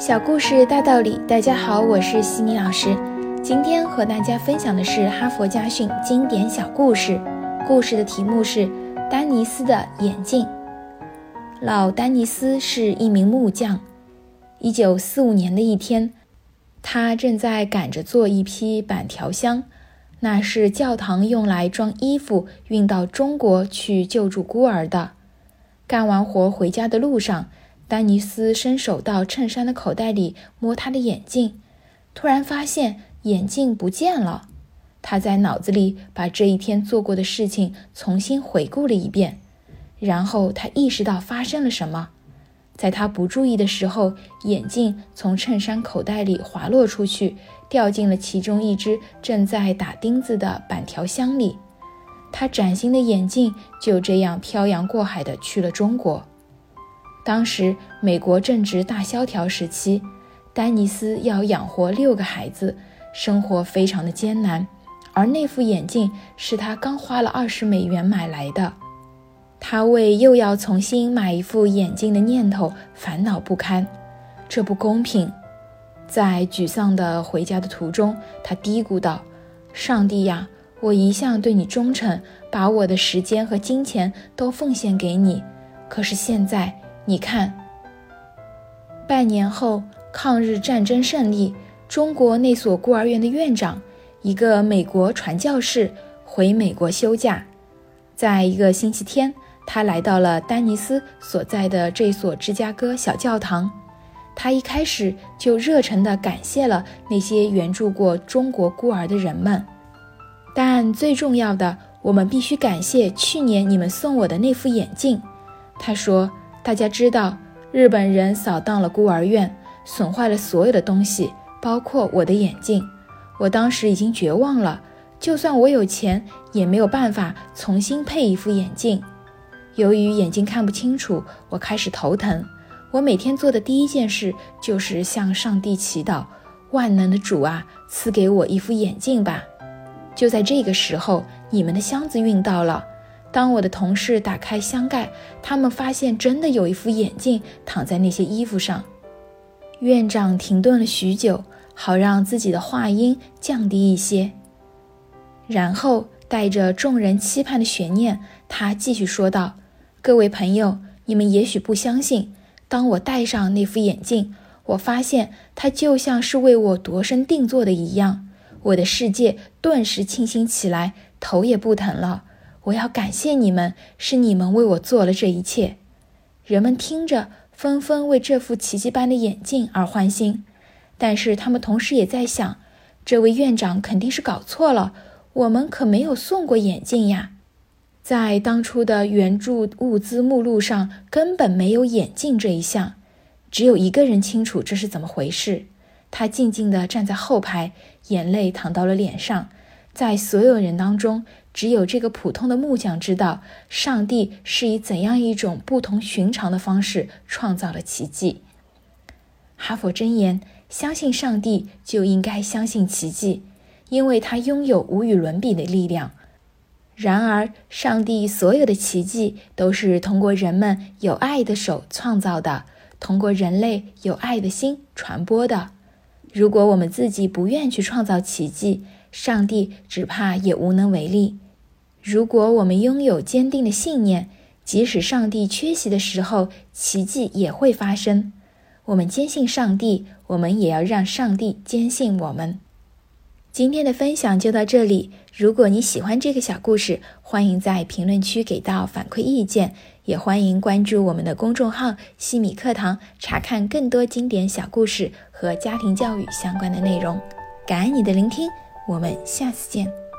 小故事大道理，大家好，我是西米老师。今天和大家分享的是哈佛家训经典小故事。故事的题目是《丹尼斯的眼镜》。老丹尼斯是一名木匠。一九四五年的一天，他正在赶着做一批板条箱，那是教堂用来装衣服运到中国去救助孤儿的。干完活回家的路上。丹尼斯伸手到衬衫的口袋里摸他的眼镜，突然发现眼镜不见了。他在脑子里把这一天做过的事情重新回顾了一遍，然后他意识到发生了什么。在他不注意的时候，眼镜从衬衫口袋里滑落出去，掉进了其中一只正在打钉子的板条箱里。他崭新的眼镜就这样漂洋过海地去了中国。当时美国正值大萧条时期，丹尼斯要养活六个孩子，生活非常的艰难。而那副眼镜是他刚花了二十美元买来的，他为又要重新买一副眼镜的念头烦恼不堪。这不公平！在沮丧的回家的途中，他嘀咕道：“上帝呀，我一向对你忠诚，把我的时间和金钱都奉献给你，可是现在……”你看，半年后，抗日战争胜利，中国那所孤儿院的院长，一个美国传教士，回美国休假。在一个星期天，他来到了丹尼斯所在的这所芝加哥小教堂。他一开始就热诚地感谢了那些援助过中国孤儿的人们，但最重要的，我们必须感谢去年你们送我的那副眼镜。他说。大家知道，日本人扫荡了孤儿院，损坏了所有的东西，包括我的眼镜。我当时已经绝望了，就算我有钱，也没有办法重新配一副眼镜。由于眼睛看不清楚，我开始头疼。我每天做的第一件事就是向上帝祈祷：“万能的主啊，赐给我一副眼镜吧！”就在这个时候，你们的箱子运到了。当我的同事打开箱盖，他们发现真的有一副眼镜躺在那些衣服上。院长停顿了许久，好让自己的话音降低一些，然后带着众人期盼的悬念，他继续说道：“各位朋友，你们也许不相信，当我戴上那副眼镜，我发现它就像是为我度身定做的一样，我的世界顿时清新起来，头也不疼了。”我要感谢你们，是你们为我做了这一切。人们听着，纷纷为这副奇迹般的眼镜而欢心，但是他们同时也在想：这位院长肯定是搞错了，我们可没有送过眼镜呀。在当初的援助物资目录上根本没有眼镜这一项，只有一个人清楚这是怎么回事。他静静地站在后排，眼泪淌到了脸上。在所有人当中，只有这个普通的木匠知道，上帝是以怎样一种不同寻常的方式创造了奇迹。哈佛箴言：相信上帝就应该相信奇迹，因为他拥有无与伦比的力量。然而，上帝所有的奇迹都是通过人们有爱的手创造的，通过人类有爱的心传播的。如果我们自己不愿去创造奇迹，上帝只怕也无能为力。如果我们拥有坚定的信念，即使上帝缺席的时候，奇迹也会发生。我们坚信上帝，我们也要让上帝坚信我们。今天的分享就到这里。如果你喜欢这个小故事，欢迎在评论区给到反馈意见，也欢迎关注我们的公众号“西米课堂”，查看更多经典小故事和家庭教育相关的内容。感恩你的聆听。我们下次见。